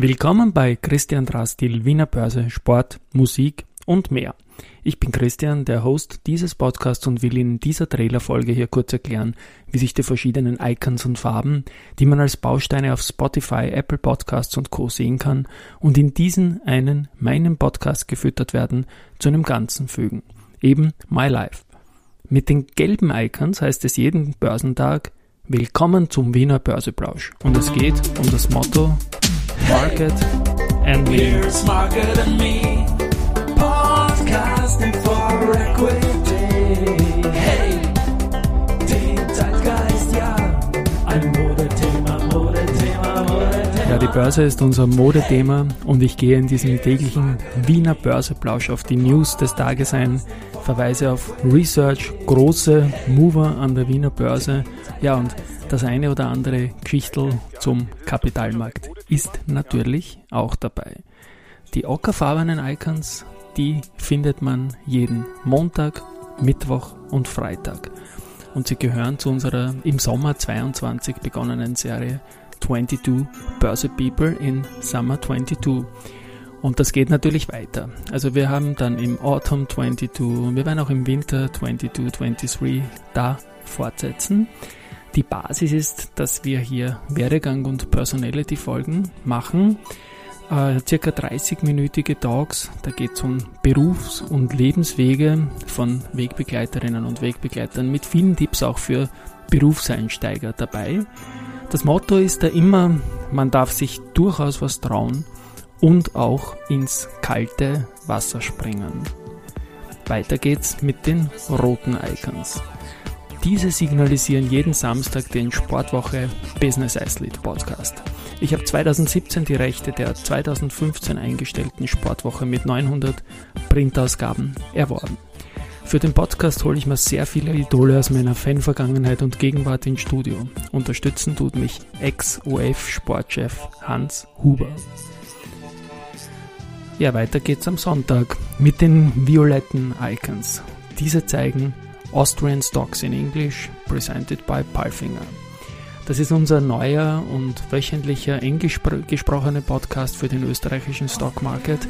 Willkommen bei Christian Drastil, Wiener Börse, Sport, Musik und mehr. Ich bin Christian, der Host dieses Podcasts und will in dieser Trailerfolge hier kurz erklären, wie sich die verschiedenen Icons und Farben, die man als Bausteine auf Spotify, Apple Podcasts und Co. sehen kann und in diesen einen, meinem Podcast gefüttert werden, zu einem Ganzen fügen. Eben My Life. Mit den gelben Icons heißt es jeden Börsentag Willkommen zum Wiener Börseplausch. Und es geht um das Motto Market and Me. Podcasting for Equity. Hey, den Zeitgeist, ja, ein Modethema, Modethema, Modethema. Ja, die Börse ist unser Modethema und ich gehe in diesem täglichen Wiener Börseplausch auf die News des Tages ein, verweise auf Research, große Mover an der Wiener Börse, ja und das eine oder andere Geschichtel zum Kapitalmarkt ist natürlich auch dabei. Die ockerfarbenen Icons die findet man jeden Montag, Mittwoch und Freitag. Und sie gehören zu unserer im Sommer 22 begonnenen Serie 22 Börse People in Summer 22. Und das geht natürlich weiter. Also wir haben dann im Autumn 22, wir werden auch im Winter 22, 23 da fortsetzen. Die Basis ist, dass wir hier Werdegang und Personality Folgen machen äh, circa 30-minütige Talks. Da geht es um Berufs- und Lebenswege von Wegbegleiterinnen und Wegbegleitern mit vielen Tipps auch für Berufseinsteiger dabei. Das Motto ist da immer, man darf sich durchaus was trauen und auch ins kalte Wasser springen. Weiter geht's mit den roten Icons. Diese signalisieren jeden Samstag den Sportwoche Business Athlete Podcast. Ich habe 2017 die Rechte der 2015 eingestellten Sportwoche mit 900 Printausgaben erworben. Für den Podcast hole ich mir sehr viele Idole aus meiner Fanvergangenheit und Gegenwart ins Studio. Unterstützen tut mich Ex-OF-Sportchef Hans Huber. Ja, weiter geht's am Sonntag mit den violetten Icons. Diese zeigen Austrian Stocks in English, presented by Palfinger. Das ist unser neuer und wöchentlicher englisch gesprochener Podcast für den österreichischen Stock Market.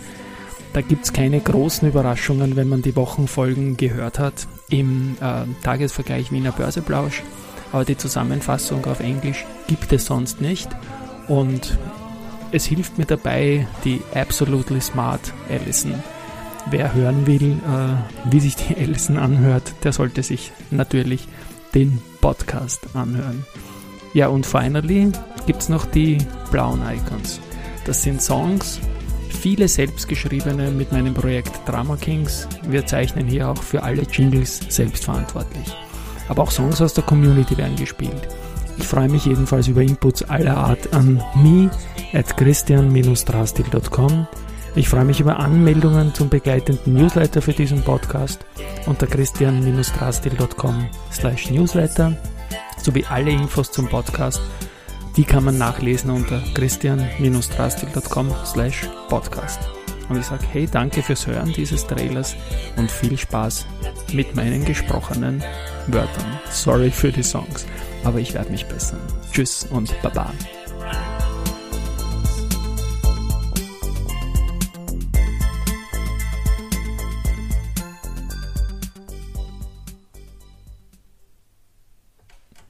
Da gibt es keine großen Überraschungen, wenn man die Wochenfolgen gehört hat im äh, Tagesvergleich Wiener Börseplausch. Aber die Zusammenfassung auf Englisch gibt es sonst nicht. Und es hilft mir dabei, die Absolutely Smart Allison. Wer hören will, äh, wie sich die Allison anhört, der sollte sich natürlich den Podcast anhören. Ja, und finally gibt es noch die blauen Icons. Das sind Songs, viele selbstgeschriebene mit meinem Projekt Drama Kings. Wir zeichnen hier auch für alle Jingles selbstverantwortlich. Aber auch Songs aus der Community werden gespielt. Ich freue mich jedenfalls über Inputs aller Art an me at christian-drastil.com. Ich freue mich über Anmeldungen zum begleitenden Newsletter für diesen Podcast unter christian-drastil.com slash newsletter sowie alle Infos zum Podcast, die kann man nachlesen unter christian-drastil.com slash podcast. Und ich sage, hey, danke fürs Hören dieses Trailers und viel Spaß mit meinen gesprochenen Wörtern. Sorry für die Songs, aber ich werde mich bessern. Tschüss und Baba.